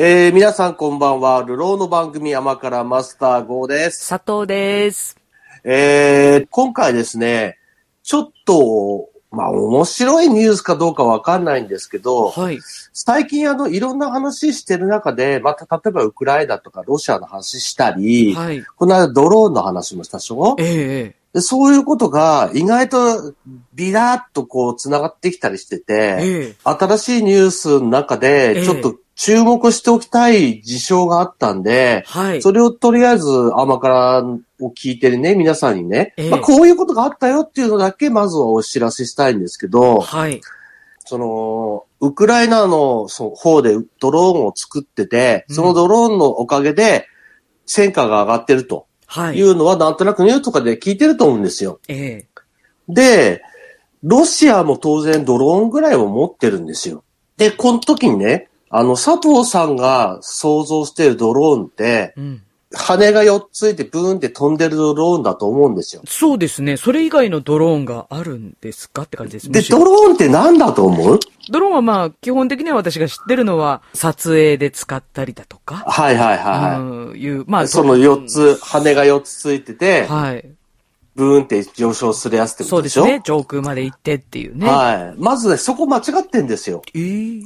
えー、皆さんこんばんは。ルローの番組山からマスター号です。佐藤です。えー、今回ですね、ちょっと、まあ面白いニュースかどうかわかんないんですけど、はい。最近あの、いろんな話してる中で、また例えばウクライナとかロシアの話したり、はい。この間ドローンの話もしたでしょ？ええでそういうことが意外とビラーっとこう繋がってきたりしてて、ええ新しいニュースの中えで、えちょっと注目しておきたい事象があったんで、はい。それをとりあえず甘からを聞いてるね、皆さんにね、ええまあ、こういうことがあったよっていうのだけまずはお知らせしたいんですけど、はい。その、ウクライナのそ方でドローンを作ってて、うんそのドローンのおかげで戦果が上がってるとはいい。うのはなんとなくニュースとかで聞いてると思うんですよ。ええで、ロシアも当然ドローンぐらいを持ってるんですよ。で、この時にね、あの、佐藤さんが想像しているドローンって、うん。羽が4つついてブーンって飛んでるドローンだと思うんですよ。そうですね。それ以外のドローンがあるんですかって感じですで、ドローンって何だと思う？ドローンはまあ、基本的には私が知ってるのは、撮影で使ったりだとか、はいはいはい、うん、いう、まあ、その4つ、羽が4つついてて、はい。ブーンって上昇するやつってことでしょ？そうですね。上空まで行ってっていうね。はい。まずね、そこ間違ってんですよ。ええ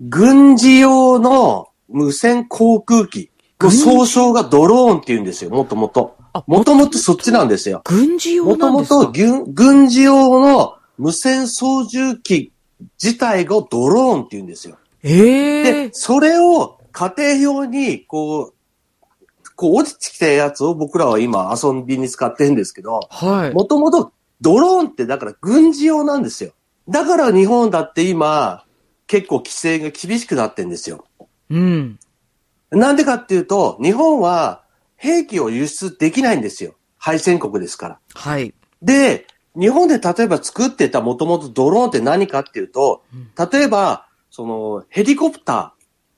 軍事用の無線航空機総称がドローンって言うんですよ、もともとあ。もともとそっちなんですよ。軍事用もともなんですか？と軍軍事用の無線操縦機自体がドローンって言うんですよ。ええで、それを家庭用に、こう、こう落ちてきたやつを僕らは今遊びに使ってるんですけど、はい。もともとドローンってだから軍事用なんですよ。だから日本だって今、結構規制が厳しくなってんですよ。うん。なんでかっていうと、日本は兵器を輸出できないんですよ。敗戦国ですから。はい。で、日本で例えば作ってたもともとドローンって何かっていうと、例えば、そのヘリコプタ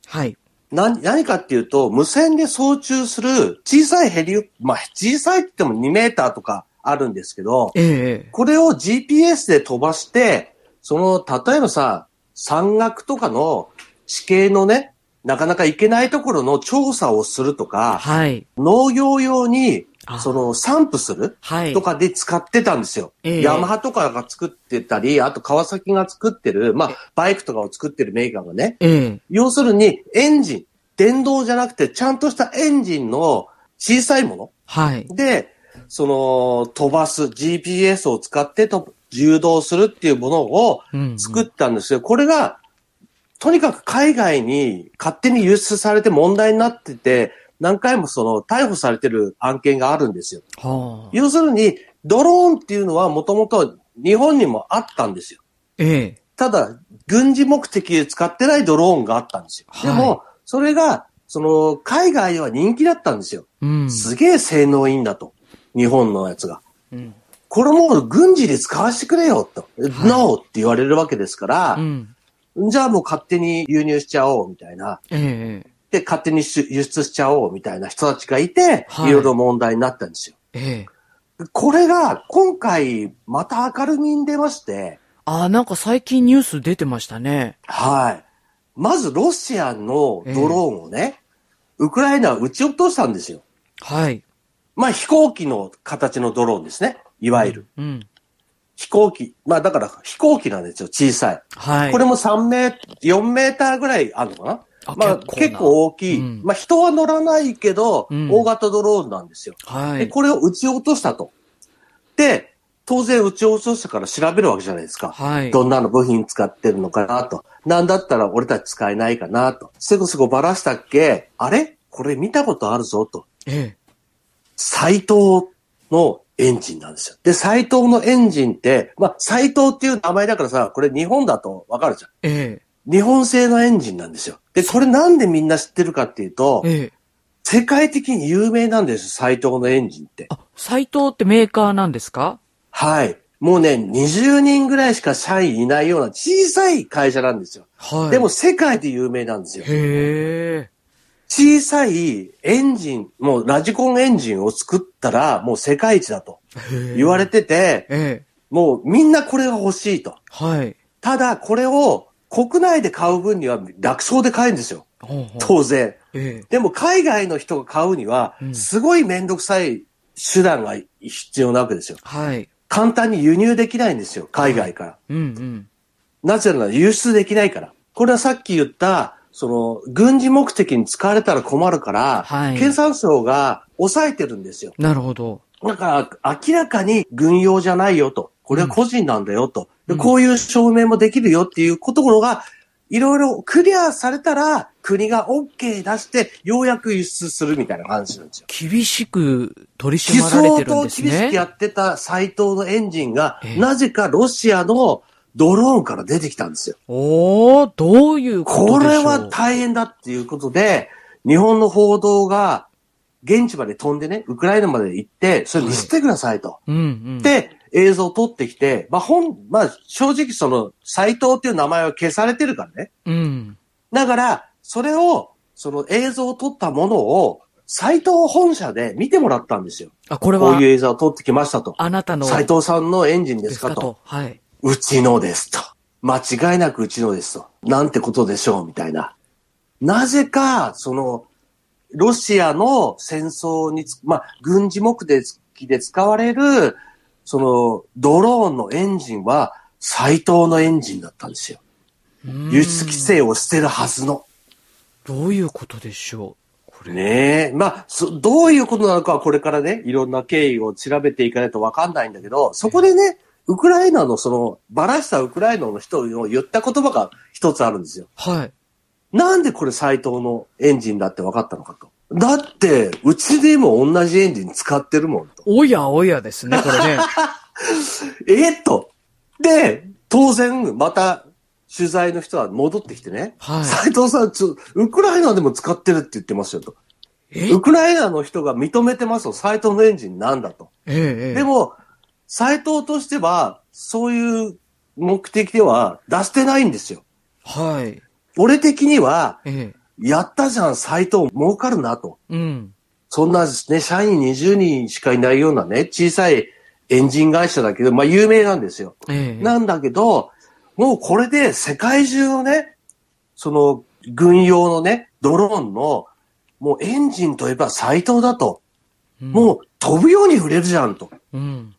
はい。ー、何何かっていうと、無線で操縦する小さいヘリ、まあ小さいって言っても2メーターとかあるんですけど、ええこれを GPS で飛ばして、その、例えばさ、山岳とかの地形のね、なかなか行けないところの調査をするとか、はい。農業用にあ、その、散布するはい。とかで使ってたんですよ。ええヤマハとかが作ってたり、あと川崎が作ってる、まあ、バイクとかを作ってるメーカーがね、ええ要するにエンジン、電動じゃなくてちゃんとしたエンジンの小さいものはい。で、その、飛ばす、GPS を使ってと誘導するっていうものをうん作ったんですよ。これが、とにかく海外に勝手に輸出されて問題になってて、何回もその逮捕されてる案件があるんですよ。はあ。要するに、ドローンっていうのはもともと日本にもあったんですよ。ええただ、軍事目的で使ってないドローンがあったんですよ。ではいも、それが、その、海外では人気だったんですよ。うん。すげえ性能いいんだと。日本のやつが。うん。これもう軍事で使わせてくれよと。NO って言われるわけですからう、ん。じゃあもう勝手に輸入しちゃおうみたいな。ええで、勝手に輸輸出しちゃおうみたいな人たちがいて、はいいろいろ問題になったんですよ。ええこれが今回また明るみに出まして、ああ、なんか最近ニュース出てましたね。はい。まずロシアのドローンをね、ウクライナは撃ち落としたんですよ。はい。まあ飛行機の形のドローンですね。いわゆる。うん。飛行機。まあだから飛行機なんですよ。小さい。はい。これも3メー、4メーターぐらいあるのかな？あまあ結構大きい。うんまあ人は乗らないけど、うん大型ドローンなんですよ。で、はい。これを撃ち落としたと。で、当然撃ち落としたから調べるわけじゃないですか。はい。どんなの部品使ってるのかなと。なんだったら俺たち使えないかなと。すぐすぐばらしたっけ？あれ？これ見たことあるぞと。え斎藤のエンジンなんですよ。で、斎藤のエンジンって、まあ、斎藤っていう名前だからさ、これ日本だとわかるじゃん。ええ日本製のエンジンなんですよ。で、これなんでみんな知ってるかっていうとえ、ええ世界的に有名なんですよ、斎藤のエンジンって。あ、斎藤ってメーカーなんですか？はい。もうね、20人ぐらいしか社員いないような小さい会社なんですよ。はい。でも、世界で有名なんですよ。へえ。小さいエンジン、もうラジコンエンジンを作ったらもう世界一だと言われてて、ええ。もうみんなこれが欲しいと。はい。ただこれを国内で買う分には楽勝で買えるんですよ。ほうほう当然。ええ。でも海外の人が買うにはう、んすごいめんどくさい手段が必要なわけですよ。はい。簡単に輸入できないんですよ、海外から。うんうん。なぜなら輸出できないから。これはさっき言った、その、軍事目的に使われたら困るから、はい経産省が抑えてるんですよ。なるほど。だから、明らかに軍用じゃないよと。これは個人なんだよと。でうんこういう証明もできるよっていうところが、いろいろクリアされたら、国が OK 出して、ようやく輸出するみたいな感じなんですよ。厳しく取り基締まられてるんとです厳しくね。やってた斎藤のエンジンがえ、えなぜかロシアのドローンから出てきたんですよ。おー、どういうことこでしょう？れは大変だっていうことで、日本の報道が現地まで飛んでね、ウクライナまで行って、それ見せてくださいと。うんうん。で、映像を撮ってきて、まあ、本、まあ、正直その、斎藤っていう名前は消されてるからね。うん。だから、それを、その映像を撮ったものを、斎藤本社で見てもらったんですよ。あ、これはこういう、映像を撮ってきましたと。あなたの、斎藤さんのエンジンでかと。ですすかと。はい。うちのですと。間違いなくうちのですと。なんてことでしょうみたいな。なぜか、その、ロシアの戦争につ、まあ、軍事目的で使われる、その、ドローンのエンジンは、斎藤のエンジンだったんですよ。うん輸出規制をしてるはずの。どういうことでしょう？これ。ねえ。まあ、そどういうことなのかはこれからね、いろんな経緯を調べていかないとわかんないんだけど、そこでね、ウクライナのその、ばらしたウクライナの人の言った言葉が一つあるんですよ。はい。なんでこれ斎藤のエンジンだって分かったのかと。だって、うちでも同じエンジン使ってるもんと。おやおやですね、これね。えっと。で、当然、また、取材の人は戻ってきてね。はい斎藤さん、ウクライナでも使ってるって言ってますよと。え？ウクライナの人が認めてますよ。斎藤のエンジンなんだと。ええええでも、斎藤としては、そういう目的では出してないんですよ。はい。俺的には、ええ。やったじゃん、斎藤儲かるなと。うん。そんなね、社員20人しかいないようなね、小さいエンジン会社だけど、まあ有名なんですよ。ええ。なんだけど、もうこれで世界中のね、その軍用のね、ドローンの、もうエンジンといえば斎藤だと。うん、もう飛ぶように売れるじゃんと。うん。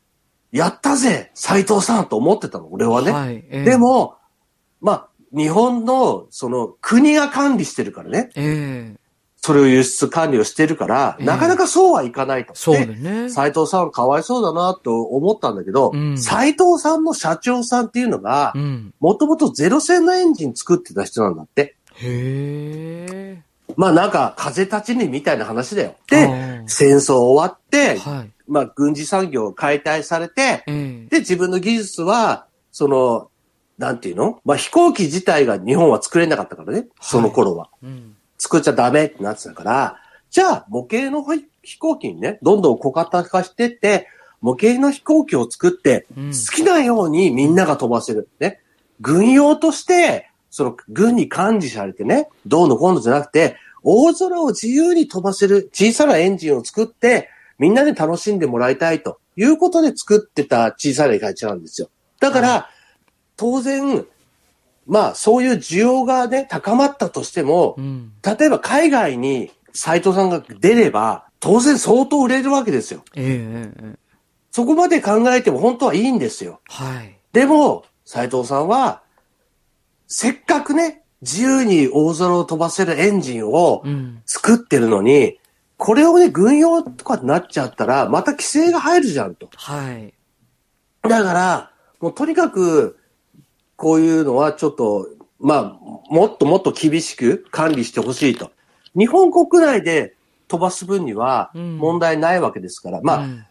やったぜ斎藤さんと思ってたの、俺はね。はい。ええで、も、まあ、日本の、その、国が管理してるからね。ええ。それを輸出管理をしてるから、ええなかなかそうはいかないと。そうでだね。斉藤さんかわいそうだなと思ったんだけど、うん斉藤さんの社長さんっていうのがう、ん。もともとゼロ戦のエンジン作ってた人なんだって。へえ。まあなんか風立ちぬみたいな話だよ。あで、ー戦争終わって、はい。まあ軍事産業解体されて、ええ。で、自分の技術は、その、なんていうの？まあ飛行機自体が日本は作れなかったからね、その頃は。うん。作っちゃダメってなってたから、じゃあ模型の飛行機にね、どんどん小型化してって、模型の飛行機を作って、うん好きなようにみんなが飛ばせる。ね。軍用として、その軍に管理されてね、どうのこうのじゃなくて、大空を自由に飛ばせる小さなエンジンを作って、みんなで楽しんでもらいたいということで作ってた小さな会社なんですよ。だから、当然、まあそういう需要がね、高まったとしても、うん。例えば海外に斎藤さんが出れば、当然相当売れるわけですよ。ええええええ。そこまで考えても本当はいいんですよ。はい。でも、斎藤さんは、せっかくね、自由に大空を飛ばせるエンジンをうん。作ってるのに、これをね、軍用とかになっちゃったら、また規制が入るじゃんと。はい。だから、もうとにかく、こういうのはちょっと、まあ、もっともっと厳しく管理してほしいと。日本国内で飛ばす分にはうん問題ないわけですから、まあ、うん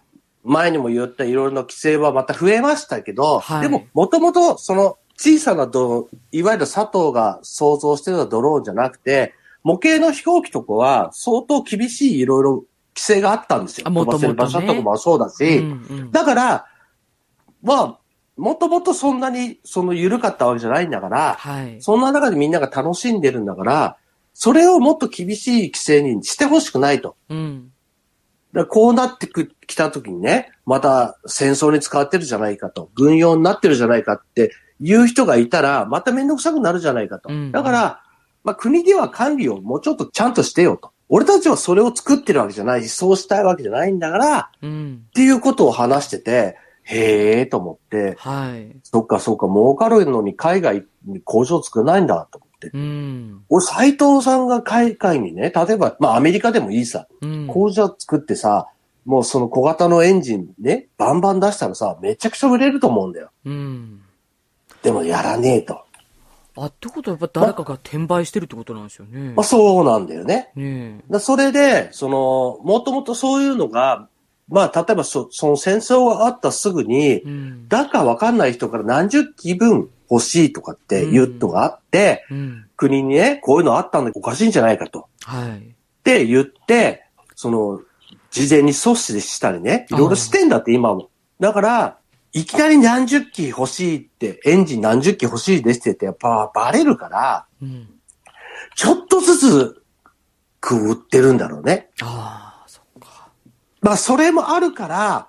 前にも言ったいろいろな規制はまた増えましたけど、はいでも、もともとその小さなドローン、いわゆる佐藤が想像してたドローンじゃなくて、模型の飛行機とかは相当厳しいいろいろ規制があったんですよ。飛ばせる場所とかもそうだし、うんうんだから、まあ、もともとそんなにその緩かったわけじゃないんだから、はい。そんな中でみんなが楽しんでるんだから、それをもっと厳しい規制にしてほしくないと。うん。だこうなってくきたときにね、また戦争に使ってるじゃないかと、軍用になってるじゃないかっていう人がいたら、まためんどくさくなるじゃないかと。うんだから、まあ国では管理をもうちょっとちゃんとしてよと。俺たちはそれを作ってるわけじゃないし、そうしたいわけじゃないんだから、うん。っていうことを話してて、へえーと思って、はい。そっかそっか、儲かるのに海外に工場作らないんだと思って。うん。俺、斎藤さんが海外にね、例えば、まあアメリカでもいいさ、うん。工場作ってさ、もうその小型のエンジンね、バンバン出したらさ、めちゃくちゃ売れると思うんだよ。うん。でもやらねえと。あ、ってことはやっぱ誰かが転売してるってことなんですよね。まあそうなんだよね。ねだそれで、その、もともとそういうのが、まあ例えばそその戦争があったすぐにえ。、うん。だかわかんない人から何十機分欲しいとかっていうのがあって、うん。国にね、こういうのあったんでおかしいんじゃないかと。はい。って言って、その、事前に阻止したりね、いろいろしてんだって今も。だから、いきなり何十機欲しいって、エンジン何十機欲しいですって言って、やっぱバレるから、うん。ちょっとずつ、く売ってるんだろうね。ああ、そっか。まあ、それもあるから、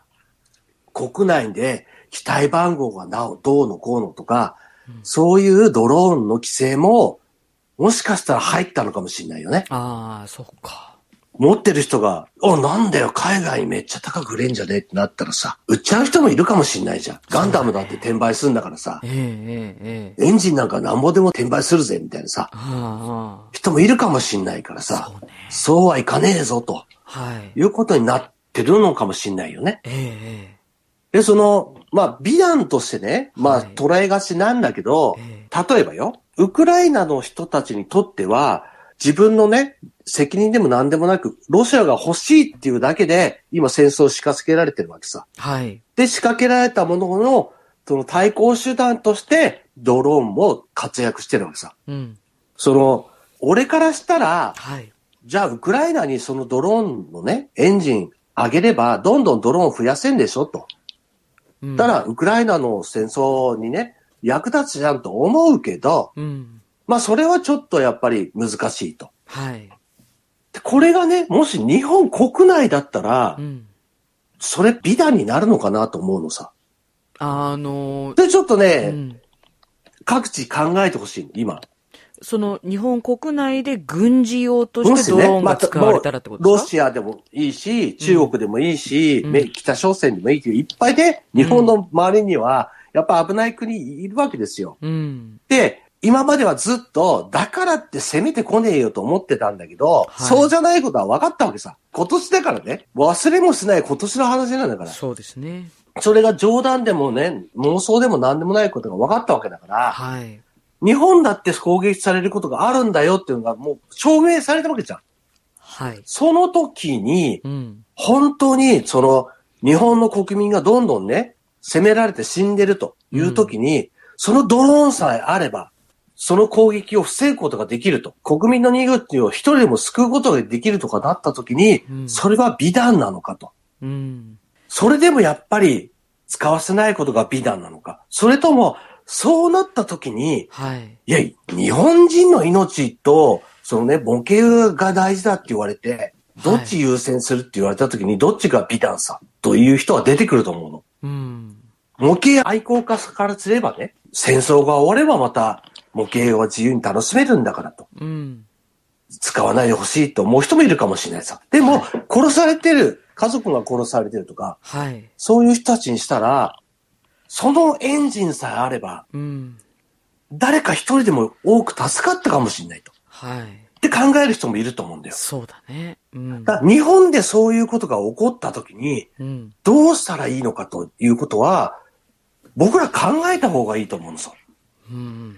国内で機体番号がなお、どうのこうのとか、うんそういうドローンの規制も、もしかしたら入ったのかもしれないよね。ああ、そっか。持ってる人が、お、なんだよ、海外にめっちゃ高く売れんじゃねえってなったらさ、売っちゃう人もいるかもしんないじゃん。ガンダムだって転売するんだからさえ。エンジンなんかなんぼでも転売するぜ、みたいなさ、あ人もいるかもしんないからあ、さそ、うね。そうはいかねえぞ、とはい。いうことになってるのかもしんないよね。えええで、その、まあ、美談としてね、まあ、はい捉えがちなんだけど、ええ例えばよ、ウクライナの人たちにとっては、自分のね、責任でも何でもなく、ロシアが欲しいっていうだけで、今戦争を仕掛けられてるわけさ。はい。で、仕掛けられたものの、その対抗手段として、ドローンも活躍してるわけさ。うん。その、俺からしたら、はい。じゃあ、ウクライナにそのドローンのね、エンジン上げれば、どんどんドローン増やせんでしょと。うんただ、ウクライナの戦争にね、役立つじゃんと思うけど、うん。まあ、それはちょっとやっぱり難しいと。はい。でこれがね、もし日本国内だったらう、ん。それ美談になるのかなと思うのさ。あので、ちょっとね、うん。各地考えてほしい、今。その、日本国内で軍事用ともしてドローンが使われたらってことロですか？シアでもいいし、中国でもいいし、うんめ北朝鮮でもいいけど、いっぱいで、日本の周りには、やっぱ危ない国いるわけですよ。うん。で、今まではずっと、だからって攻めてこねえよと思ってたんだけど、はいそうじゃないことは分かったわけさ。今年だからね、忘れもしない今年の話なんだから。そうですね。それが冗談でもね、妄想でも何でもないことが分かったわけだから、はい。日本だって攻撃されることがあるんだよっていうのがもう証明されたわけじゃん。はい。その時に、うん。本当にその日本の国民がどんどんね、攻められて死んでるという時に、そのドローンさえあれば、その攻撃を防ぐことができると。国民の命を一人でも救うことができるとかなった時に、うんそれは美談なのかと。うん。それでもやっぱり使わせないことが美談なのか。それとも、そうなった時に、はい。いや、日本人の命と、そのね、模型が大事だって言われて、どっち優先するって言われた時に、どっちが美談さ、という人は出てくると思うの。うん。模型愛好家からすればね、戦争が終わればまた模型は自由に楽しめるんだからと。うん。使わないでほしいと思う人もいるかもしれないさ。でも、殺されてる、家族が殺されてるとか、はい。そういう人たちにしたら、そのエンジンさえあれば、うん。誰か一人でも多く助かったかもしれないと。はい。って考える人もいると思うんだよ。そうだね。うん。だ日本でそういうことが起こった時に、うん。どうしたらいいのかということは、僕ら考えた方がいいと思うんですよ。うん。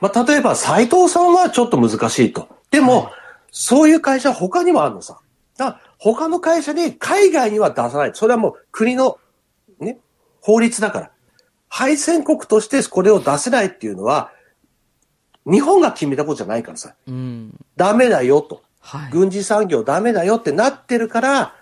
まあ、例えば斉藤さんはちょっと難しいと。でも、はいそういう会社は他にもあるのさ。だ他の会社で海外には出さない。それはもう国の、ね、法律だから。敗戦国としてこれを出せないっていうのは、日本が決めたことじゃないからさ。うん。ダメだよと。はい。軍事産業ダメだよってなってるから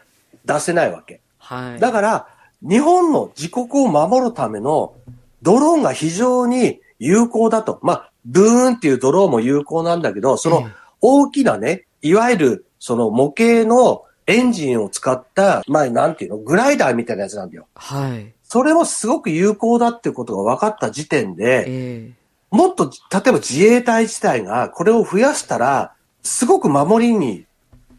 出せないわけ。はい。だから、日本の自国を守るためのドローンが非常に有効だと。まあ、ブーンっていうドローンも有効なんだけど、そのええ大きなね、いわゆるその模型のエンジンを使った、まあ、なんていうの、グライダーみたいなやつなんだよ。はい。それもすごく有効だっていうことが分かった時点で、えもっと、例えば自衛隊自体がこれを増やしたら、すごく守りに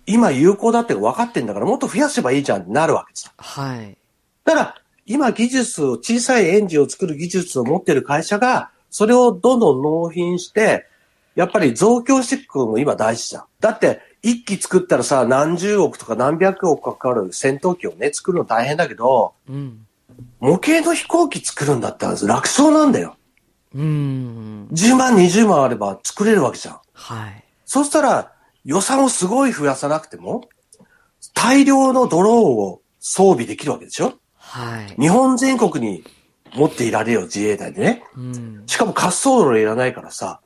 今有効だって分かってんだからもっと増やせばいいじゃんってなるわけですよ。はい。だから、今技術を、小さいエンジンを作る技術を持ってる会社が、それをどんどん納品して、やっぱり増強していくのも今大事じゃん。だって、一機作ったらさ、何十億とか何百億かかる戦闘機をね、作るの大変だけど、うん。模型の飛行機作るんだったら楽勝なんだよ。うん。10万、20万あれば作れるわけじゃん。はい。そしたら、予算をすごい増やさなくても、大量のドローンを装備できるわけでしょ？はい。日本全国に持っていられるよ、自衛隊でね。うん。しかも滑走路いらないからさ、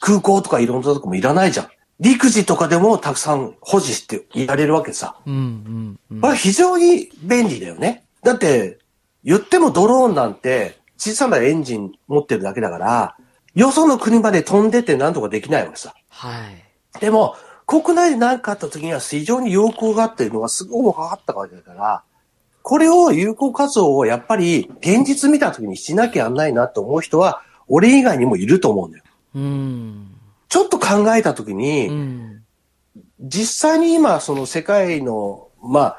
空港とかいろんなとこもいらないじゃん。陸自とかでもたくさん保持していられるわけさ。うん。うん。うんこれは非常に便利だよね。だって、言ってもドローンなんて小さなエンジン持ってるだけだから、よその国まで飛んでってなんとかできないわけさ。はい。でも、国内で何かあった時には非常に有効があっていうのがすごく分かったわけだから、これを有効活動をやっぱり現実見た時にしなきゃやんないなと思う人は、俺以外にもいると思うんだよ。うん。ちょっと考えた時に、うん。実際に今その世界の、まあ、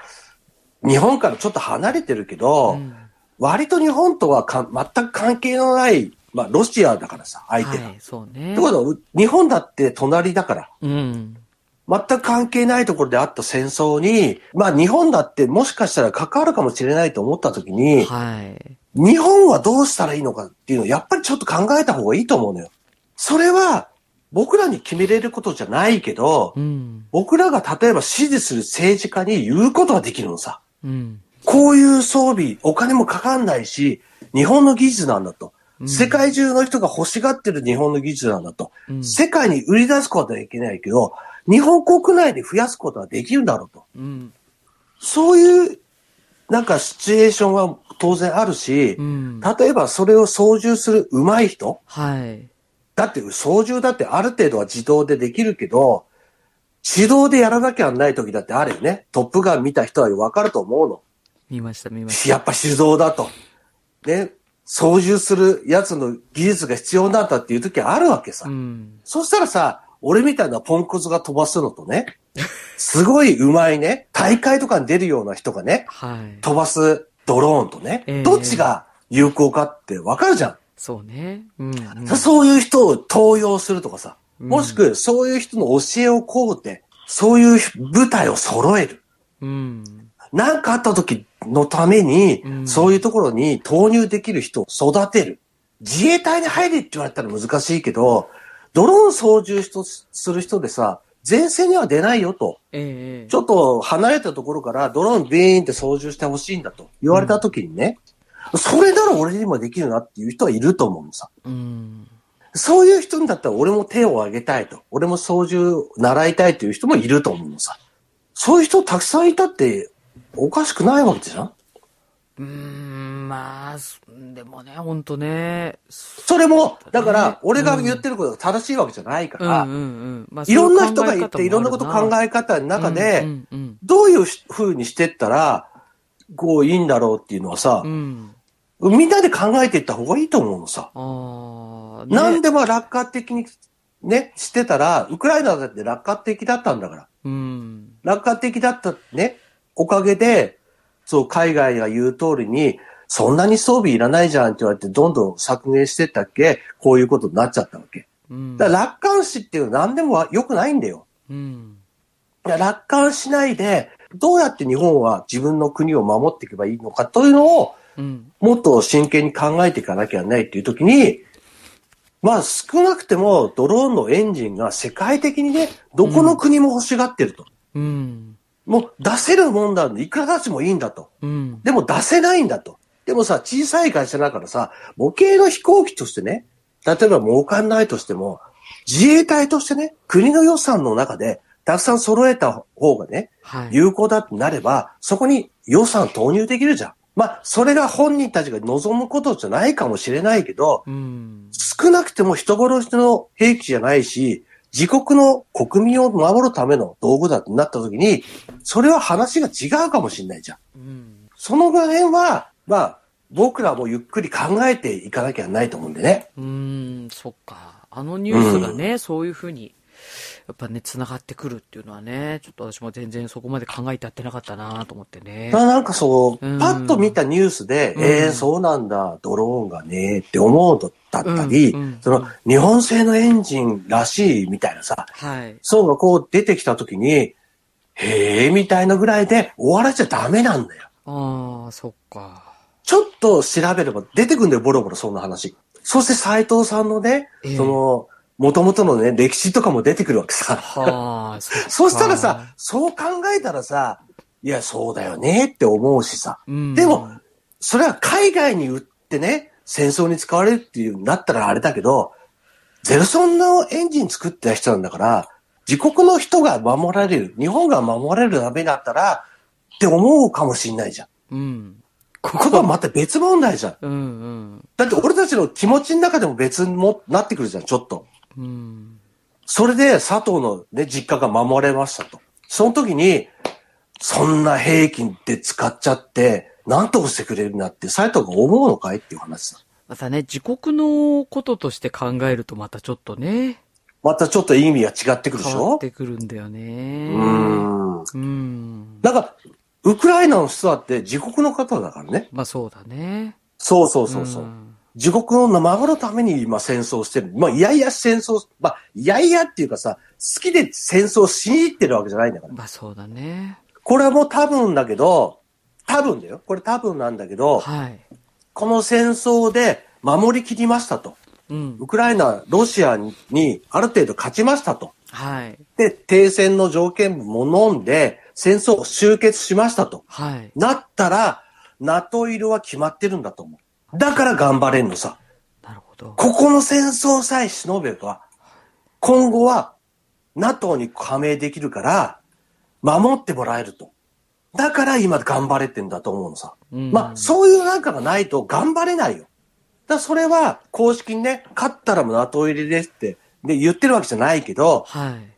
日本からちょっと離れてるけど、うん割と日本とはか全く関係のない、まあロシアだからさ、相手が。はい、そうねって。ことは、日本だって隣だから、うん。全く関係ないところであった戦争に、まあ日本だってもしかしたら関わるかもしれないと思った時に、はい。日本はどうしたらいいのかっていうのをやっぱりちょっと考えた方がいいと思うのよ。それは僕らに決めれることじゃないけど、うん。僕僕らが例えば支持する政治家に言うことができるのさ。うん。こういう装備、お金もかかんないし、日本の技術なんだと。うん世界中の人が欲しがってる日本の技術なんだと。うん世界に売り出すことはいけないけど、日本国内で増やすことはできるんだろうと。うん。そういう、なんかシチュエーションは当然あるしう、ん。例えばそれを操縦する上手い人はい。だって操縦だってある程度は自動でできるけど、手動でやらなきゃない時だってあるよね。トップガン見た人はわかると思うの。見ました、見ましやっぱ手動だと。ね。操縦するやつの技術が必要なんだっていう時あるわけさ。た。うん。そしたらさ、俺みたいなポンコツが飛ばすのとね、すごい上手いね、大会とかに出るような人がね、はい。飛ばすドローンとね、ええどっちが有効かってわかるじゃん。そうね。うん。うんそういう人を登用するとかさ、うんもしくそういう人の教えをこうて、そういう部隊を揃える。うん。何かあった時のために、うんそういうところに投入できる人を育てる。自衛隊に入れって言われたら難しいけど、ドローン操縦人する人でさ、前線には出ないよと。ええちょっと離れたところからドローンビーンって操縦してほしいんだと言われた時にね、それなら俺にもできるなっていう人はいると思うのさ。うん。そういう人だったら俺も手を挙げたいと。俺も操縦習いたいという人もいると思うのさ。そういう人たくさんいたっておかしくないわけじゃんうーん、まあ、そでもね、ほんとね。それも、だかねら、俺が言ってることが正しいわけじゃないから、いろんな人が言って、いろんなこと考ええ方の中うで、どういう風にしてったら、こういいんだろうっていうのはさうん。う、ん。みんなで考えていった方がいいと思うのさ。ね何でも楽観的にね、してたら、ウクライナだって楽観的だったんだから。うん。楽観的だったね、おかげで、そう、海外が言う通りに、そんなに装備いらないじゃんって言われて、どんどん削減してったっけ、こういうことになっちゃったわけ。うん。だから楽観視っていうのは何でも良くないんだよ。うん。楽観しないで、どうやって日本は自分の国を守っていけばいいのかというのを、うん。もっと真剣に考えていかなきゃいけないっていう時に、まあ少なくてもドローンのエンジンが世界的にね、どこの国も欲しがってると。うん。もう出せるもんなんで、いくら出してもいいんだと。うん。でも出せないんだと。でもさ、小さい会社だからさ、模型の飛行機としてね、例えば儲かんないとしても、自衛隊としてね、国の予算の中で、たくさん揃えた方がね、はい。有効だってなれば、そこに予算投入できるじゃん。まあ、それが本人たちが望むことじゃないかもしれないけど、うん。少なくても人殺しの兵器じゃないし、自国の国民を守るための道具だってなった時に、それは話が違うかもしれないじゃん。うん。その辺は、まあ、僕らもゆっくり考えていかなきゃないと思うんでね。うーん、そっか。あのニュースがね、そういうふうに、やっぱね、繋がってくるっていうのはね、ちょっと私も全然そこまで考えてやってなかったなと思ってねなんかそう、うんパッと見たニュースで、うんええそうなんだ、ドローンがね、って思うとだったり、うんうんその、日本製のエンジンらしいみたいなさ、はい。そうがこう出てきたときに、へえ、みたいなぐらいで終わらせちゃダメなんだよ。ああ、そっか。ちょっと調べれば出てくんだよ、ボロボロそんな話。そして斎藤さんのね、ええその、元々のね、歴史とかも出てくるわけさ。はあ、そしたらさ、そう考えたらさ、いや、そうだよねって思うしさ。うん、でも、それは海外に売ってね、戦争に使われるっていうんだったらあれだけど、ゼルソンのエンジン作ってた人なんだから、自国の人が守られる、日本が守られるためだったら、って思うかもしんないじゃん。うん。こここはまた別問題じゃん。うんうん。だって俺たちの気持ちの中でも別にもなってくるじゃん、ちょっと。うん。それで佐藤のね、実家が守れましたと。その時に、そんな兵器で使っちゃって、何とかしてくれるなって、斉藤が思うのかいっていう話さ。またね、自国のこととして考えるとまたちょっとね、またちょっと意味が違ってくるでしょ？変わってくるんだよね。うーん。うん。だから、ウクライナの人だって自国の方だからね。まあそうだね。そうそうそうそう。ん自国の守るために今戦争してる。まあ、いやいや戦争、まあ、いやいやっていうかさ、好きで戦争しに行ってるわけじゃないんだから。まあそうだね。これはもう多分だけど、多分だよ。これ多分なんだけど、はい。この戦争で守りきりましたと。うん。ウクライナ、ロシアににある程度勝ちましたと。はい。で、停戦の条件も飲んで、戦争を終結しましたと。はい。なったら、NATO 入りは決まってるんだと思う。だから頑張れんのさ。なるほど。ここの戦争さえ忍べば、今後は NATO に加盟できるから、守ってもらえると。だから今頑張れてんだと思うのさ。うんまあ、そういうなんかがないと頑張れないよ。だからそれは公式にね、勝ったらもう NATO 入りですって、で言ってるわけじゃないけど、はい。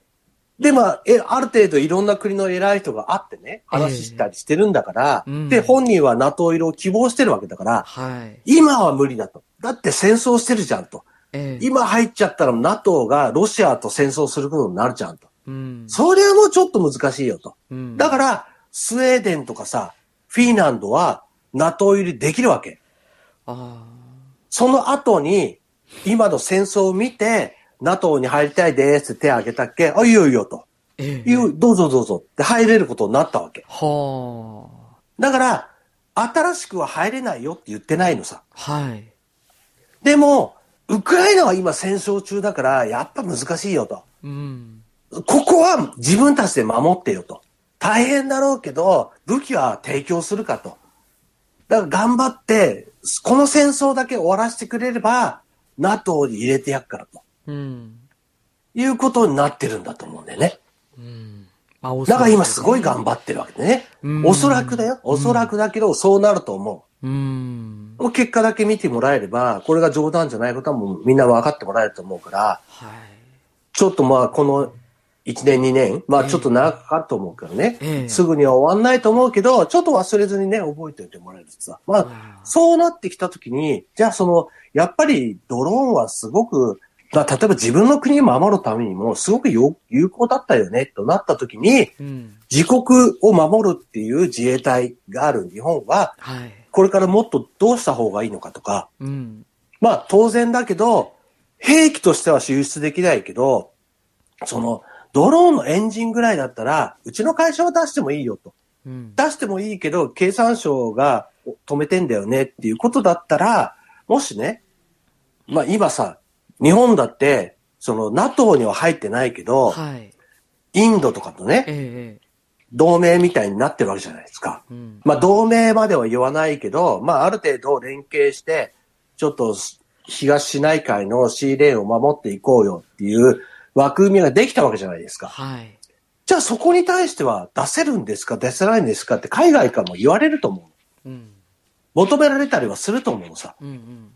で、まあ、え、ある程度いろんな国の偉い人があってね、話したりしてるんだから、ええうんで、本人は NATO 入りを希望してるわけだから、はい。今は無理だと。だって戦争してるじゃんと。ええ。今入っちゃったら NATO がロシアと戦争することになるじゃんと。うん。それはもうちょっと難しいよと。うん。だから、スウェーデンとかさ、フィンランドは NATO 入りできるわけ。あその後に、今の戦争を見て、NATO に入りたいですって手を挙げたっけ？あ、いいよいいよと。あ。ええ。いう、どうぞどうぞって入れることになったわけ。はだから、新しくは入れないよって言ってないのさ。あ。はい。でも、ウクライナは今戦争中だから、やっぱ難しいよと。うん。ここは自分たちで守ってよと。大変だろうけど、武器は提供するかと。だから頑張って、この戦争だけ終わらせてくれれば、NATO に入れてやっからと。うん。いうことになってるんだと思うんだよね。うん。まあ、だから今すごい頑張ってるわけでねうん。おそらくだよ。おそらくだけど、そうなると思うん。う。結果だけ見てもらえれば、これが冗談じゃないことはもうみんな分かってもらえると思うから、はい。ちょっとまあこの1年2年、まあちょっと長くかかると思うからね、ええすぐには終わんないと思うけど、ちょっと忘れずにね、覚えておいてもらえるとさ。まうんあ、そうなってきたときに、じゃあその、やっぱりドローンはすごく、まあ例えば自分の国を守るためにもすごく有有効だったよね、となったときに、うん。自国を守るっていう自衛隊がある日本は、はい。これからもっとどうした方がいいのかとか、うん。まあ当然だけど、兵器としては輸出できないけど、その、ドローンのエンジンぐらいだったら、うちの会社は出してもいいよと。うん。出してもいいけど、経産省が止めてんだよねっていうことだったら、もしね、まあ今さ、日本だって、その NATO には入ってないけど、はい。インドとかとね、ええ。同盟みたいになってるわけじゃないですか。うん。まあ、同盟までは言わないけど、まあ、ある程度連携して、ちょっと東シナ海のシーレーンを守っていこうよっていう枠組みができたわけじゃないですか。はい。じゃあそこに対しては出せるんですか？出せないんですか？って海外からも言われると思う。うん。求められたりはすると思うのさ。うんうん。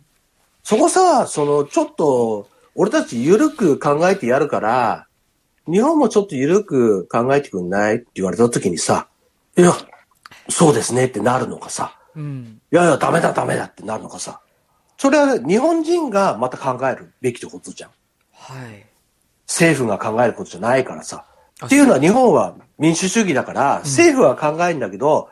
そこさ、その、ちょっと、俺たち緩く考えてやるから、日本もちょっと緩く考えてくんないって言われた時にさ、いや、そうですねってなるのかさ。うん。いやいや、ダメだダメだってなるのかさ。それは日本人がまた考えるべきってことじゃん。はい。政府が考えることじゃないからさ。あっていうのは日本は民主主義だから、政府は考えるんだけど、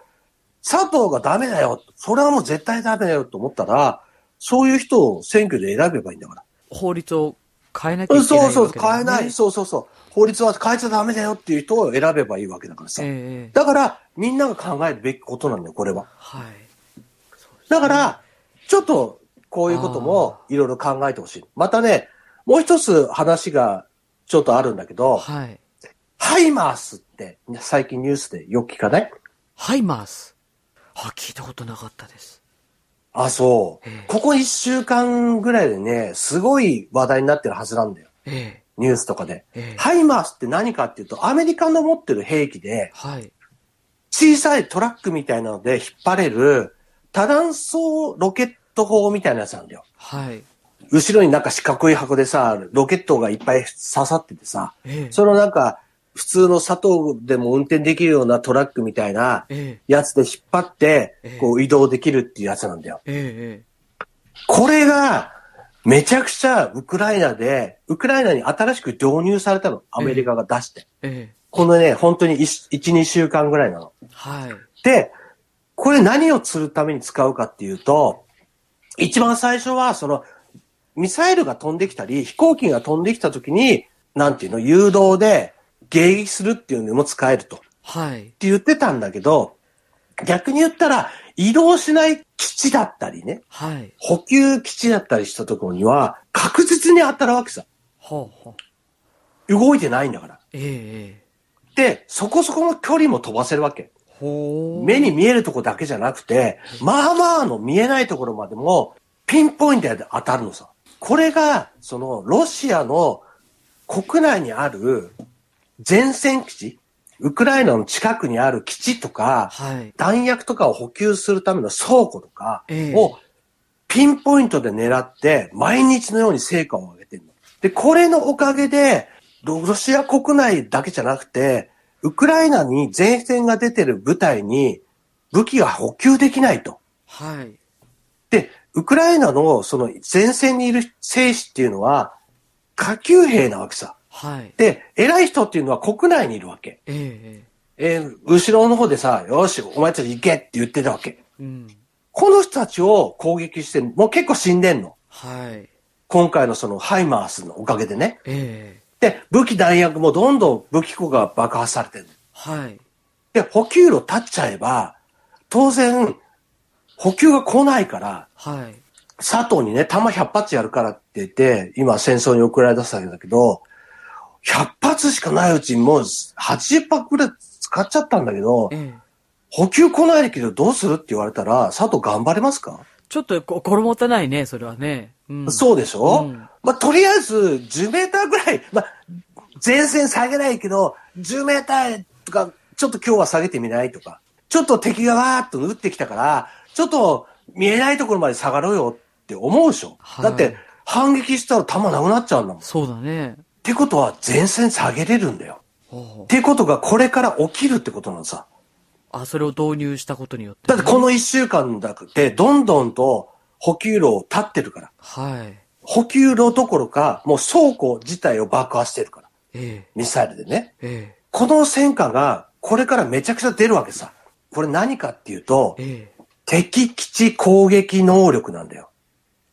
佐藤がダメだよ。それはもう絶対ダメだよと思ったら、そういう人を選挙で選べばいいんだから。法律を変えなきゃいけないそうそう変えない。そうそうそう。法律は変えちゃダメだよっていう人を選べばいいわけだからさ。ええだから、みんなが考えるべきことなんだよ、これは。はい。だから、ちょっと、こういうこともいろいろ考えてほしい。またね、もう一つ話がちょっとあるんだけど、はい。ハイマースって最近ニュースでよく聞かない？ハイマース。あ、聞いたことなかったです。あ、そうええ。ここ一週間ぐらいでね、すごい話題になってるはずなんだよ。えニュースとかで。えええハイマースって何かっていうと、アメリカの持ってる兵器で、はい。小さいトラックみたいなので引っ張れる多段層ロケット砲みたいなやつなんだよ。はい。後ろになんか四角い箱でさ、ロケットがいっぱい刺さっててさ、ええそのなんか、普通の佐藤でも運転できるようなトラックみたいなええやつで引っ張ってええ、こう移動できるっていうやつなんだよ。ええこれが、めちゃくちゃウクライナで、ウクライナに新しく導入されたの。アメリカが出して。ええこのね、本当に1、2週間ぐらいなの。はい。で、これ何を釣るために使うかっていうと、一番最初は、その、ミサイルが飛んできたり、飛行機が飛んできた時に、なんていうの、誘導で迎撃するっていうのにも使えると。ってはい。言ってたんだけど、逆に言ったら、移動しない基地だったりね、はい。補給基地だったりしたところには、確実に当たるわけさ。ほうほう。動いてないんだから。ええで、そこそこの距離も飛ばせるわけ。ほう。目に見えるとこだけじゃなくて、まあまあの見えないところまでも、ピンポイントで当たるのさ。これが、その、ロシアの国内にある前線基地、ウクライナの近くにある基地とか、はい。弾薬とかを補給するための倉庫とかええをピンポイントで狙って、毎日のように成果を上げてるの。で、これのおかげで、ロロシア国内だけじゃなくて、ウクライナに前線が出てる部隊に武器が補給できないと。はい。で、ウクライナのその前線にいる兵士っていうのは下級兵なわけさ。はい。で、偉い人っていうのは国内にいるわけ。えええー後ろの方でさ、よし、お前たち行けって言ってたわけ。うん。この人たちを攻撃して、もう結構死んでんの。はい。今回のそのハイマースのおかげでね。ええで、武器弾薬もどんどん武器庫が爆発されてる。はい。で、補給路立っちゃえば、当然、補給が来ないから、はい。佐藤にね、弾100発やるからって言って、今戦争に送られ出したわけだけど、100発しかないうちにもう80発くらい使っちゃったんだけど、ええ補給来ないけどどうするって言われたら、佐藤頑張れますか、ちょっと心もたないね、それはね。うん。そうでしょ、うんまあ、とりあえず10メーターぐらい、まあ、前線下げないけど、10メーターとか、ちょっと今日は下げてみないとか、ちょっと敵がわーっと撃ってきたから、ちょっと見えないところまで下がろうよって思うでしょ、はいだって、反撃したら弾なくなっちゃうんだもん。っそうだね。てことは前線下げれるんだよ。ってことがこれから起きるってことなのさ。あ、それを導入したことによって、だってこの1週間だって、どんどんと補給路を立ってるから。はい。補給路どころか、もう倉庫自体を爆破してるから。えミサイルでね。ええこの戦果が、これからめちゃくちゃ出るわけさ。これ何かっていうとえ、ええ敵基地攻撃能力なんだよ。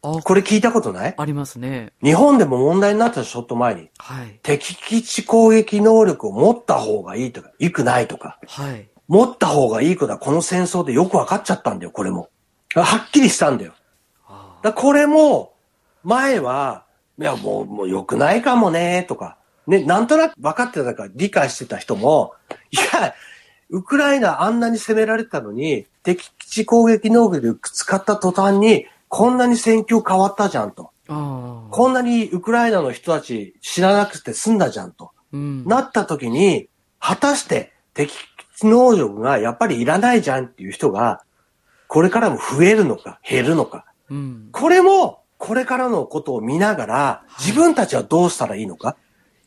あ、これ聞いたことない？ありますね。日本でも問題になったちょっと前に。はい。敵基地攻撃能力を持った方がいいとか、いくないとか。はい。持った方がいいことはこの戦争でよく分かっちゃったんだよ、これも。はっきりしたんだよ。あだこれも、前は、いや、もう、もう良くないかもね、とか、ね、なんとなく分かってたから理解してた人も、いや、ウクライナあんなに攻められたのに、敵基地攻撃能力使った途端に、こんなに戦況変わったじゃんと。あ。ああ。こんなにウクライナの人たち知らなくて済んだじゃんと。うん。なった時に、果たして敵基地能力がやっぱりいらないじゃんっていう人が、これからも増えるのか減るのか。うん。これも、これからのことを見ながら、自分たちはどうしたらいいのか、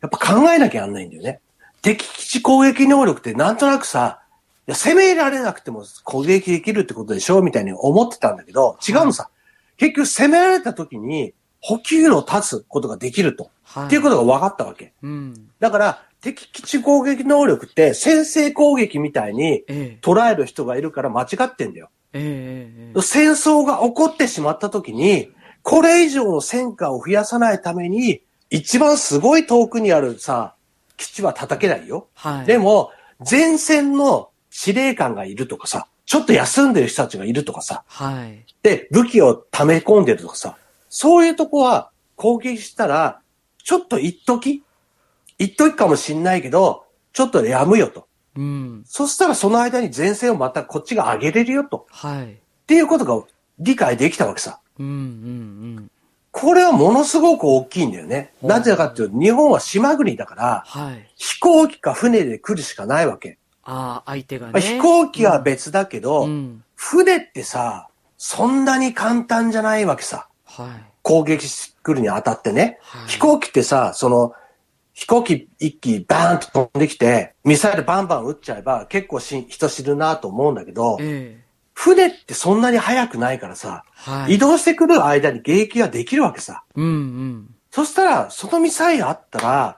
やっぱ考えなきゃやんないんだよね。敵基地攻撃能力ってなんとなくさ、や攻められなくても攻撃できるってことでしょみたいに思ってたんだけど、違うのさ。結局攻められた時に補給路を立つことができると。はい。っていうことが分かったわけ。うん。だから、敵基地攻撃能力って先制攻撃みたいにええ。捉える人がいるから間違ってんだよ。ええええ。戦争が起こってしまった時に、これ以上の戦果を増やさないために、一番すごい遠くにあるさ、基地は叩けないよ。はい。でも、前線の司令官がいるとかさ、ちょっと休んでる人たちがいるとかさ、はい。で、武器を溜め込んでるとかさ、そういうとこは攻撃したら、ちょっと一時一時かもしんないけど、ちょっとやむよと。うん。そしたらその間に前線をまたこっちが上げれるよと。はい。っていうことが理解できたわけさ。うんうんこれはものすごく大きいんだよね。なぜかっていうと、日本は島国だから、はい。飛行機か船で来るしかないわけ。ああ、相手がまあね。飛行機は別だけど、うん。船ってさ、そんなに簡単じゃないわけさ。はい。攻撃してくるにあたってね。はい飛行機ってさ、その、飛行機一機バーンと飛んできて、ミサイルバンバン撃っちゃえば結構し人死ぬなと思うんだけど、ええ。船ってそんなに速くないからさ、はい。移動してくる間に迎撃ができるわけさ。うんうん。そしたら、そのミサイルあったら、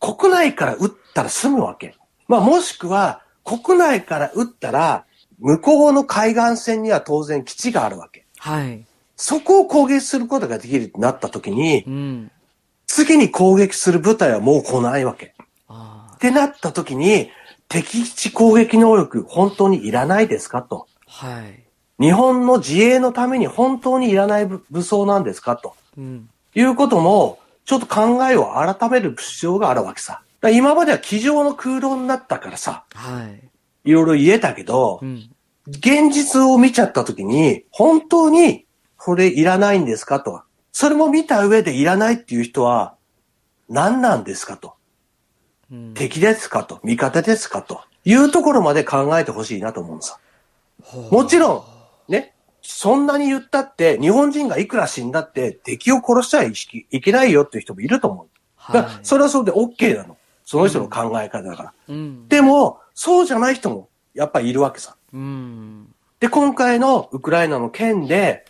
国内から撃ったら済むわけ。まあ、もしくは、国内から撃ったら、向こうの海岸線には当然基地があるわけ。はい。そこを攻撃することができるってなった時にう、ん。次に攻撃する部隊はもう来ないわけ。ってなった時に、敵基地攻撃能力本当にいらないですかと。はい。日本の自衛のために本当にいらない武武装なんですかと。うん。いうことも、ちょっと考えを改める必要があるわけさ。だ今までは机上の空論になったからさ、はい。いろいろ言えたけどう、ん。現実を見ちゃった時に、本当にこれいらないんですかと。それも見た上でいらないっていう人は、何なんですかと。うん。敵ですかと。味方ですかと。いうところまで考えてほしいなと思うんです。ほうもちろん、ね、そんなに言ったって、日本人がいくら死んだって敵を殺しちゃいいけないよっていう人もいると思う。はい。それはそれで OK なの。その人の考え方だから。うん。でも、そうじゃない人もやっぱりいるわけさ。うん。で、今回のウクライナの件で、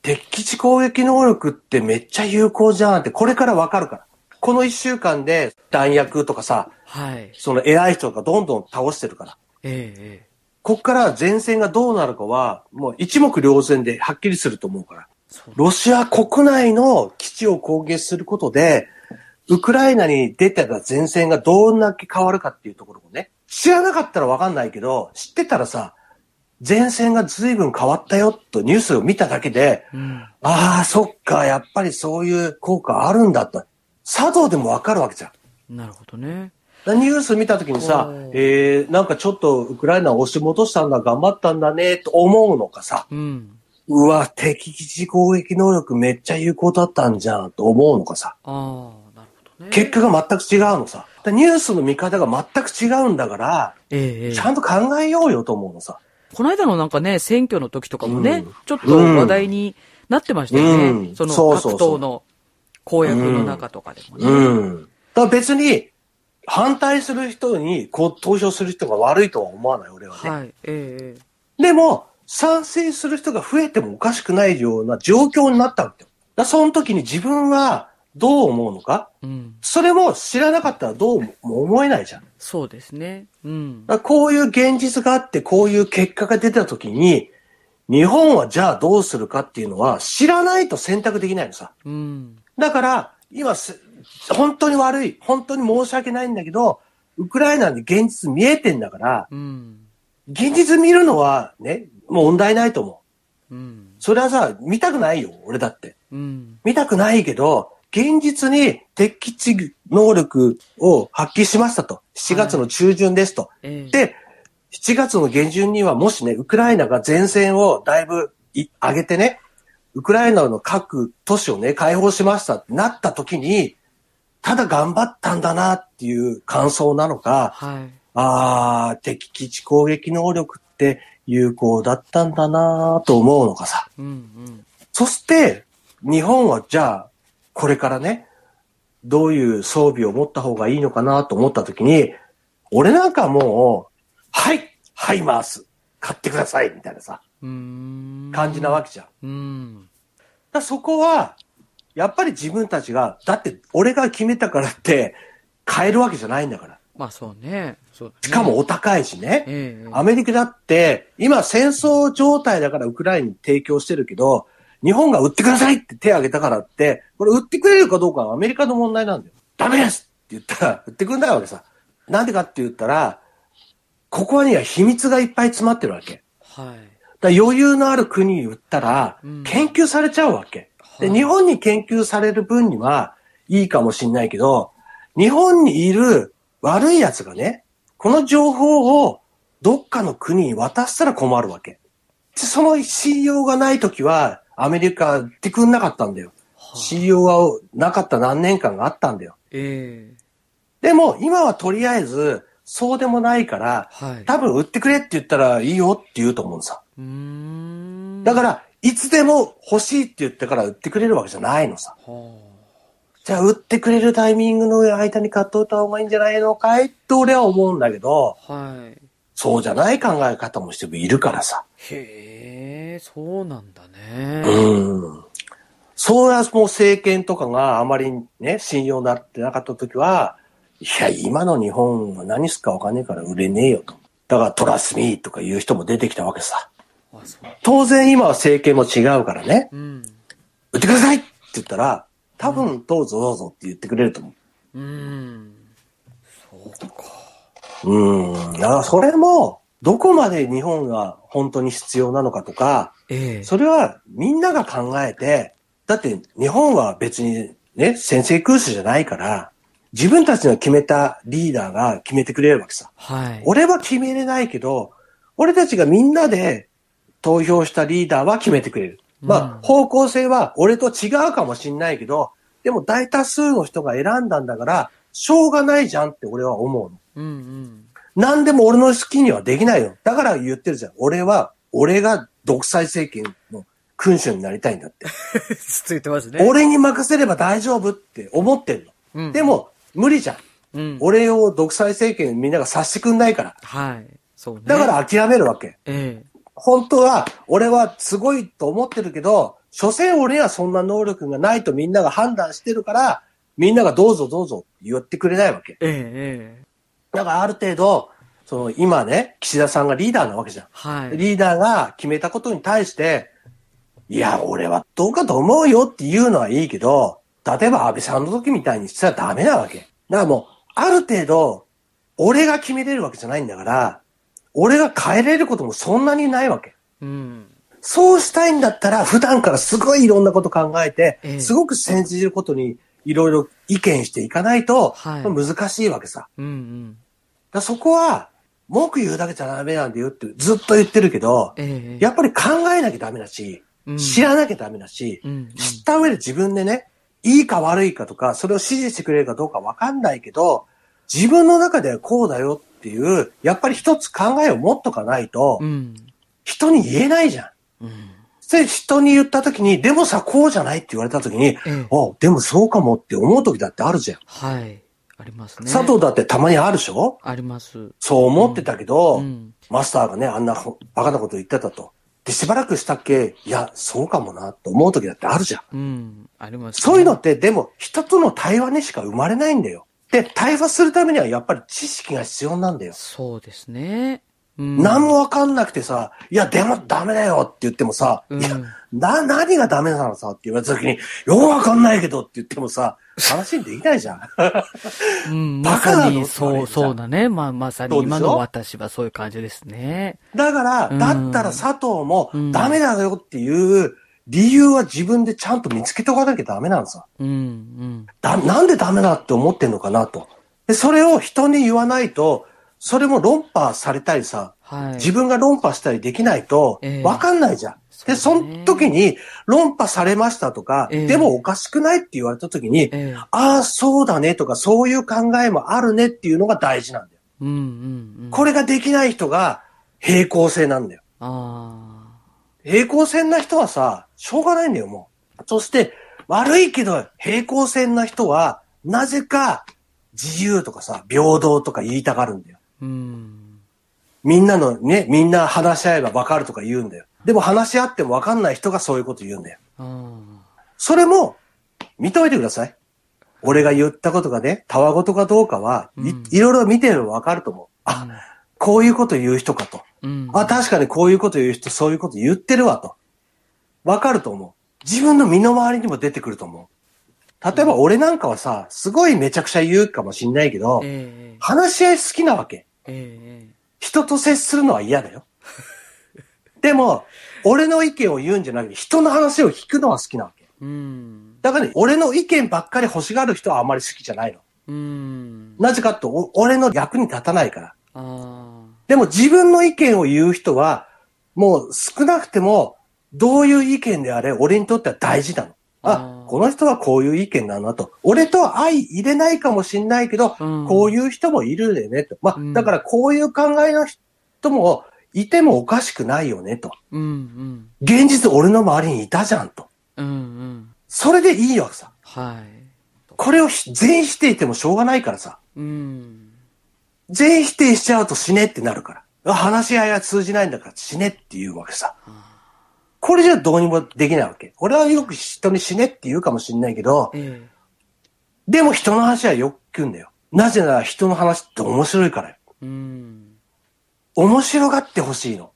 敵基地攻撃能力ってめっちゃ有効じゃんって、これからわかるから。この一週間で弾薬とかさ、はい。その偉い人がどんどん倒してるから。ええ、ええ。こっから前線がどうなるかは、もう一目瞭然ではっきりすると思うから。ロシア国内の基地を攻撃することで、ウクライナに出てた前線がどんだけ変わるかっていうところもね、知らなかったらわかんないけど、知ってたらさ、前線が随分変わったよとニュースを見ただけで、うん。ああ、そっか、やっぱりそういう効果あるんだと。佐藤でもわかるわけじゃん。なるほどね。ニュース見たときにさえー、なんかちょっとウクライナを押し戻したんだ、頑張ったんだね、と思うのかさ、うん。うわ、敵基地攻撃能力めっちゃ有効だったんじゃん、と思うのかさ。あ。結果が全く違うのさ。ニュースの見方が全く違うんだから、ええ、ええち。ゃんと考えようよと思うのさ。この間のなんかね、選挙の時とかもね、うんちょっと話題になってましたよね。うんその各党の公約の中とかでもね。うん。だから別に、反対する人にこう投票する人が悪いとは思わない、俺はね。はい。えええでも、賛成する人が増えてもおかしくないような状況になったわけよ。だその時に自分はどう思うのか？えうん。それも知らなかったらどうも思えないじゃん。だそうですね。うん。こういう現実があって、こういう結果が出た時に、日本はじゃあどうするかっていうのは知らないと選択できないのさ。うん。だから、今す、本当に悪い、本当に申し訳ないんだけど、ウクライナに現実見えてんだから、うん。現実見るのはね、もう問題ないと思う。うん。それはさ、見たくないよ、俺だって。うん。見たくないけど、現実に敵基地能力を発揮しましたと。7月の中旬ですと。ええで、7月の下旬にはもしね、ウクライナが前線をだいぶい上げてね、ウクライナの各都市をね、解放しましたってなった時に、ただ頑張ったんだなっていう感想なのか、はい。あー、敵基地攻撃能力って有効だったんだなと思うのかさ。うん。うん。そして、日本はじゃあ、これからね、どういう装備を持った方がいいのかなと思ったときに、俺なんかもう、はいハイマース、買ってください、みたいなさ。感じなわけじゃん。ん。らそこは、やっぱり自分たちが、だって俺が決めたからって、買えるわけじゃないんだから。まあそうね。そうだねしかもお高いしね。ええアメリカだって、今戦争状態だからウクライナに提供してるけど、日本が売ってくださいって手を挙げたからって、これ売ってくれるかどうかはアメリカの問題なんだよ。ダメですって言ったら売ってくんないわけさ。なんでかって言ったら、ここには秘密がいっぱい詰まってるわけ。はい。だ余裕のある国に売ったらうん、研究されちゃうわけ。で、はい日本に研究される分にはいいかもしんないけど、日本にいる悪い奴がね、この情報をどっかの国に渡したら困るわけ。でその信用がないときは、アメリカ売ってくんなかったんだよ。はい信用がなかった何年間があったんだよ。ええでも、今はとりあえず、そうでもないから、はい。多分売ってくれって言ったらいいよって言うと思うんさ。うーん。だから、いつでも欲しいって言ってから売ってくれるわけじゃないのさ。はじゃあ、売ってくれるタイミングの間に買っといた方がいいんじゃないのかいって俺は思うんだけど、あ。はい。そうじゃない考え方もしてもいるからさ。へえ、そうなんだね。うん。そうやもう政権とかがあまりね、信用なってなかった時は、いや、今の日本は何すっかわかんねえから売れねえよと。だからトラスミーとか言う人も出てきたわけさ。当然今は政権も違うからね。うん。売ってくださいって言ったら、多分どうぞどうぞって言ってくれると思う。うん。そうか。うん。だからそれも、どこまで日本が本当に必要なのかとか、ええ。それはみんなが考えて、だって日本は別にね、先制空襲じゃないから、自分たちの決めたリーダーが決めてくれるわけさ。はい。俺は決めれないけど、俺たちがみんなで投票したリーダーは決めてくれる。まあ、うん方向性は俺と違うかもしんないけど、でも大多数の人が選んだんだから、しょうがないじゃんって俺は思うの。うんうん。何でも俺の好きにはできないよ。だから言ってるじゃん。俺は、俺が独裁政権の君主になりたいんだって。ついてますね。俺に任せれば大丈夫って思ってんの。うんで、も、無理じゃん。うん。俺を独裁政権みんなが察してくんないから。はい。そうね。だから諦めるわけ。え本当は、俺はすごいと思ってるけど、所詮俺にはそんな能力がないとみんなが判断してるから、みんながどうぞどうぞ言ってくれないわけ。え。ええ。ええ。だからある程度、その今ね、岸田さんがリーダーなわけじゃん。はい。リーダーが決めたことに対して、いや、俺はどうかと思うよって言うのはいいけど、例えば安倍さんの時みたいにしたらダメなわけ。だからもう、ある程度、俺が決めれるわけじゃないんだから、俺が変えれることもそんなにないわけ。うん。そうしたいんだったら、普段からすごいいろんなこと考えて、ええすごく先じることにいろいろ意見していかないと、はい難しいわけさ。うんうん。だそこは、文句言うだけじゃダメなんだよってずっと言ってるけど、ええ。やっぱり考えなきゃダメだし、うん知らなきゃダメだし、うんうん。知った上で自分でね、いいか悪いかとか、それを支持してくれるかどうかわかんないけど、自分の中ではこうだよっていう、やっぱり一つ考えを持っとかないとう、ん。人に言えないじゃん。うん。で、人に言った時に、でもさ、こうじゃないって言われた時に、ええ。あ、でもそうかもって思う時だってあるじゃん。はい。ありますね。佐藤だってたまにあるでしょ？あります。そう思ってたけど、うん。マスターがね、あんなほバカなこと言ってたと。で、しばらくしたっけいや、そうかもな、と思う時だってあるじゃん。うん。あります、ね。そういうのって、でも、人との対話にしか生まれないんだよ。で、対話するためにはやっぱり知識が必要なんだよ。そうですね。うん。何もわかんなくてさ、いや、でもダメだよって言ってもさ、うんいや、な、何がダメなのさって言われた時に、よくわかんないけどって言ってもさ、話にできないじゃん。うん、バ まさに、カなのって言われそう、そうだね。まあ、まさに今の私はそういう感じですね。だから、うんだったら佐藤もうんダメだよっていう理由は自分でちゃんと見つけておかなきゃダメなのさ。うん、うん。だ、なんでダメだって思ってんのかなと。で、それを人に言わないと、それも論破されたりさ、はい。自分が論破したりできないとええ、わかんないじゃん。で、そだねそうの時に論破されましたとか、ええでもおかしくないって言われた時に、ええ。ああ、そうだねとか、そういう考えもあるねっていうのが大事なんだよ。うん、うん、うん。これができない人が平行線なんだよ。あ平行線な人はさ、しょうがないんだよ、もう。そして、悪いけど平行線な人は、なぜか自由とかさ、平等とか言いたがるんだよ。あ。うん。みんなのね、みんな話し合えばわかるとか言うんだよ。でも話し合ってもわかんない人がそういうこと言うんだよ。うん。それも、認めてください。俺が言ったことがね、たわごとかどうかは、いうんいろいろ見てればわかると思う。あ、こういうこと言う人かと。うん。あ、確かにこういうこと言う人、そういうこと言ってるわと。わかると思う。自分の身の回りにも出てくると思う。例えば俺なんかはさ、すごいめちゃくちゃ言うかもしんないけど、ええ話し合い好きなわけ。ええ人と接するのは嫌だよ。でも、俺の意見を言うんじゃなくて、人の話を聞くのは好きなわけ。うん。だからね、俺の意見ばっかり欲しがる人はあんまり好きじゃないの。うん。なぜかって、お俺の役に立たないから。あでも自分の意見を言う人は、もう少なくても、どういう意見であれ、俺にとっては大事なの。あこの人はこういう意見なんだと。俺とは相入れないかもしんないけど、うんこういう人もいるよねと。まあ、うんだからこういう考えの人もいてもおかしくないよねと。あ。うんうん。現実俺の周りにいたじゃんと。うんうん。それでいいわけさ。はい。これをひ全否定してもしょうがないからさ。うん。全否定しちゃうと死ねってなるから。あ話し合いは通じないんだから死ねって言うわけさ。これじゃどうにもできないわけ。俺はよく人に死ねって言うかもしんないけど、えでも人の話はよく聞くんだよ。なぜなら人の話って面白いからよ。えうん。面白がってほしいの。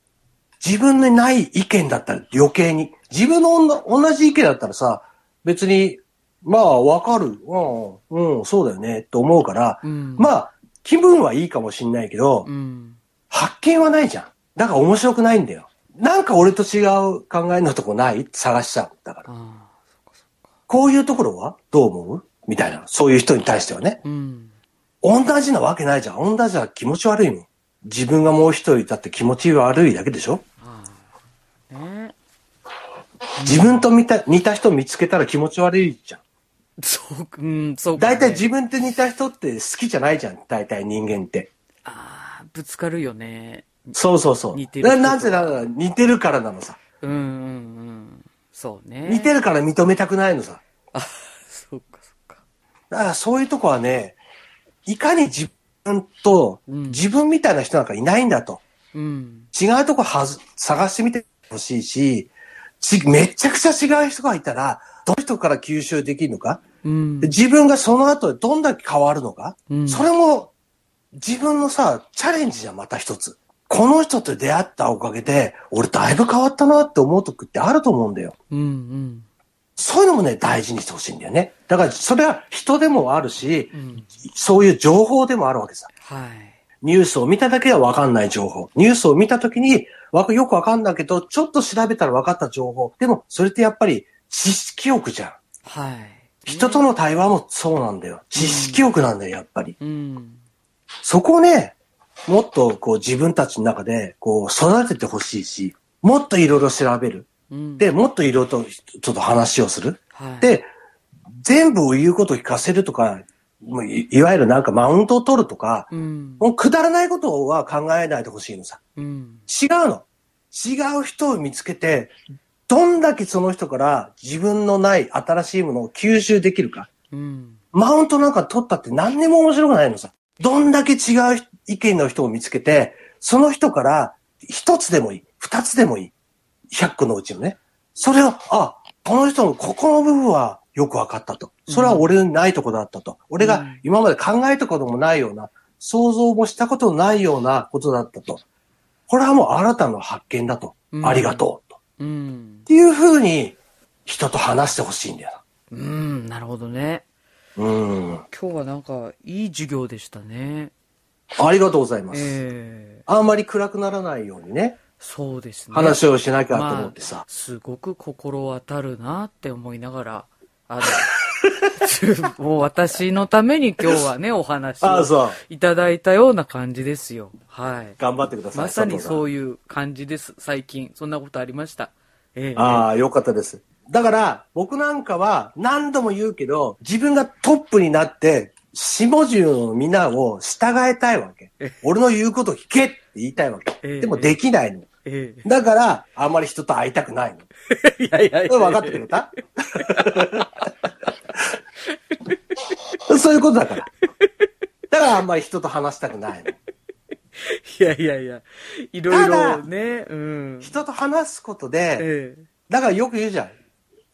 自分にない意見だったら余計に。自分の同じ意見だったらさ、別に、まあわかる。うん、うん、そうだよね、と思うから、うん。まあ、気分はいいかもしんないけど、うん。発見はないじゃん。だから面白くないんだよ。なんか俺と違う考えのとこない？探しちゃうんだから。あこういうところは？どう思う？みたいな。そういう人に対してはね。あ。うん。同じなわけないじゃん。同じは気持ち悪いもん。自分がもう一人いたって気持ち悪いだけでしょ？ああ。ね自分と似た似た人見つけたら気持ち悪いじゃん。そう、うん、そうか、ね。大体自分と似た人って好きじゃないじゃん。大体人間って。ああ、ぶつかるよね。そうそうそう。似てるななぜなら似てるからなのさ。うんうんうん。そうね。似てるから認めたくないのさ。あ、そっかそっか。だからそういうとこはね、いかに自分と、うん自分みたいな人なんかいないんだと。うん。違うとこはず探してみてほしいし、ち、めちゃくちゃ違う人がいたら、どの人から吸収できるのか、うんで。自分がその後でどんだけ変わるのか、うんそれも自分のさ、チャレンジじゃん、また一つ。この人と出会ったおかげで、俺だいぶ変わったなって思う時ってあると思うんだよ。うんうん。そういうのもね、大事にしてほしいんだよね。だから、それは人でもあるし、うん。そういう情報でもあるわけさ。はい。ニュースを見ただけでは分かんない情報。ニュースを見たときに、わよく分かんないけど、ちょっと調べたら分かった情報。でも、それってやっぱり知識欲じゃん。はい。人との対話もそうなんだよ。知識欲なんだよ、やっぱり。うん。そこをね、もっとこう自分たちの中でこう育ててほしいし、もっといろいろ調べる。うん。で、もっといろいろとちょっと話をする。はい。、で、全部言うことを聞かせるとか、もういいわゆるなんかマウントを取るとか、うん。もうくだらないことは考えないでほしいのさ。うん。違うの。違う人を見つけて、どんだけその人から自分のない新しいものを吸収できるか。うん。マウントなんか取ったって何にも面白くないのさ。どんだけ違う意見の人を見つけて、その人から一つでもいい、二つでもいい。100個のうちのね。それを、あ、この人のここの部分はよく分かったと。それは俺にないとこだったと。俺が今まで考えたこともないような、想像もしたことのないようなことだったと。これはもう新たな発見だと。うんありがとうと。うんっ。ていうふうに人と話してほしいんだようん。なるほどね。な。うん。今日はなんか、いい授業でしたね。ありがとうございます。ええあんまり暗くならないようにね、そうですね。話をしなきゃと思ってさ。まあすごく心当たるなって思いながら、あの、もう私のために今日はね、お話を。いただいたような感じですよ。はい。頑張ってください。まさにそういう。感じです、最近。そんなことありました。ええああ、よかったです。だから、僕なんかは何度も言うけど、自分がトップになって、下中のみんなを従えたいわけ。俺の言うこと聞けって言いたいわけ。ええでもできないの。えだから、あんまり人と会いたくないの。えいやいやいや。分かってくれた？そういうことだから。だからあんまり人と話したくないの。いやいやいや、いろいろね、うん。人と話すことで、ええ。だからよく言うじゃん。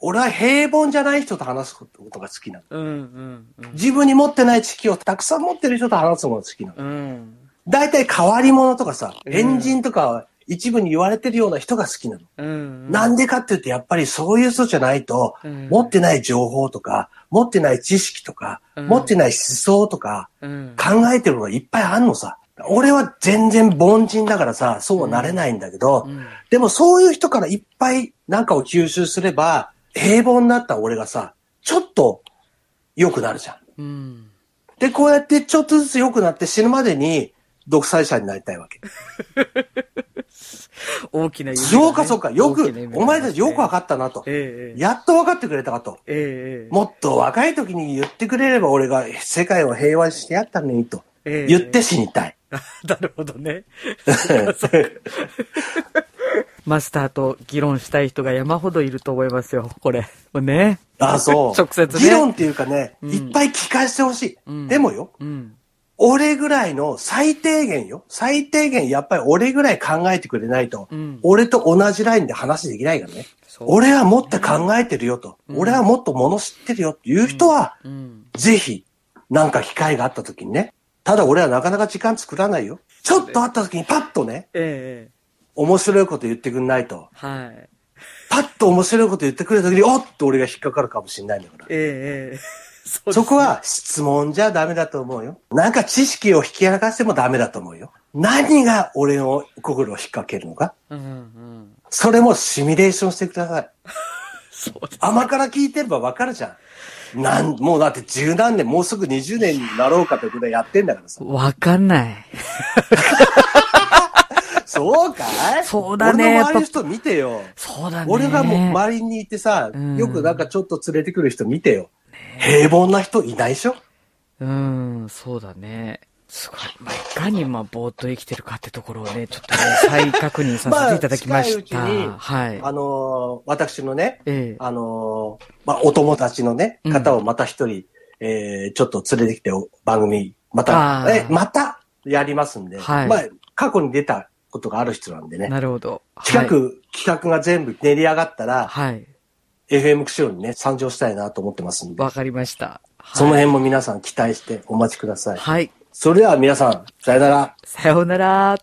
俺は平凡じゃない人と話すことが好きなの。うんうん自分に持ってない知識をたくさん持ってる人と話すのが好きなの。うん。うん。大体変わり者とかさ、うん変人とか一部に言われてるような人が好きなの。うん。なんでかって言ってやっぱりそういう人じゃないと、うん持ってない情報とか、持ってない知識とか、うん持ってない思想とか、うん。考えてるのがいっぱいあんのさ。俺は全然凡人だからさ、そうはなれないんだけど、うんでもそういう人からいっぱいなんかを吸収すれば、平凡になった俺がさ、ちょっと良くなるじゃん。うん。で、こうやってちょっとずつ良くなって死ぬまでに独裁者になりたいわけ。大きな夢がねそうかそうか、よく大きな夢、がお前たちよく分かっったなと。えやっと分かってくれたかと。えもっと若い時に言ってくれれば俺が世界を平和にしてやったのにと。ええ言って死にたい。なるほどね。マスターと議論したい人が山ほどいると思いますよ、これ。ね。あ、そう。直接ね議論っていうかね、うんいっぱい聞かせてほしい。うんでもよ、うん。俺ぐらいの最低限よ。最低限やっぱり俺ぐらい考えてくれないと、うん俺と同じラインで話できないからね。俺はもっと考えてるよと、うん俺はもっともの知ってるよっていう人は、うん。ぜひ、なんか機会があった時にね。ただ俺はなかなか時間作らないよ。ちょっと会った時にパッとね、ええ面白いこと言ってくんないと。はい。パッと面白いこと言ってくれた時に、おっと俺が引っかかるかもしれないんだから。ええええ そうですそこは質問じゃダメだと思うよ。なんか知識を引き剥がしてもダメだと思うよ。何が俺の心を引っ掛けるのかうんうん。それもシミュレーションしてください。そうです。甘から聞いてればわかるじゃん。なん、もうだって十何年、もうすぐ20年になろうかということでやってんだからさ。わかんない。そうかい？そうだね俺の周りの人見てよ。そうだね。俺がもう周りにいてさ、うんよくなんかちょっと連れてくる人見てよ。平凡な人いないでしょ？うん、そうだね。すごい。まあ、いかに、まあ、ぼーっと生きてるかってところをね、ちょっとね、再確認させて いただきました。まあ近いうちにはい。あのー私のね、ええあのーまあ、お友達のねうん、方をまた一人、えーちょっと連れてきてお番組、また、え、またやりますんで、はいまあ、過去に出たことがある人なんでね。なるほど。近く企画が全部練り上がったら、はい。FM 釧路にね、参上したいなと思ってますんで。わかりました。その辺も皆さん期待してお待ちください。はい。それでは皆さん、さよなら。さよなら。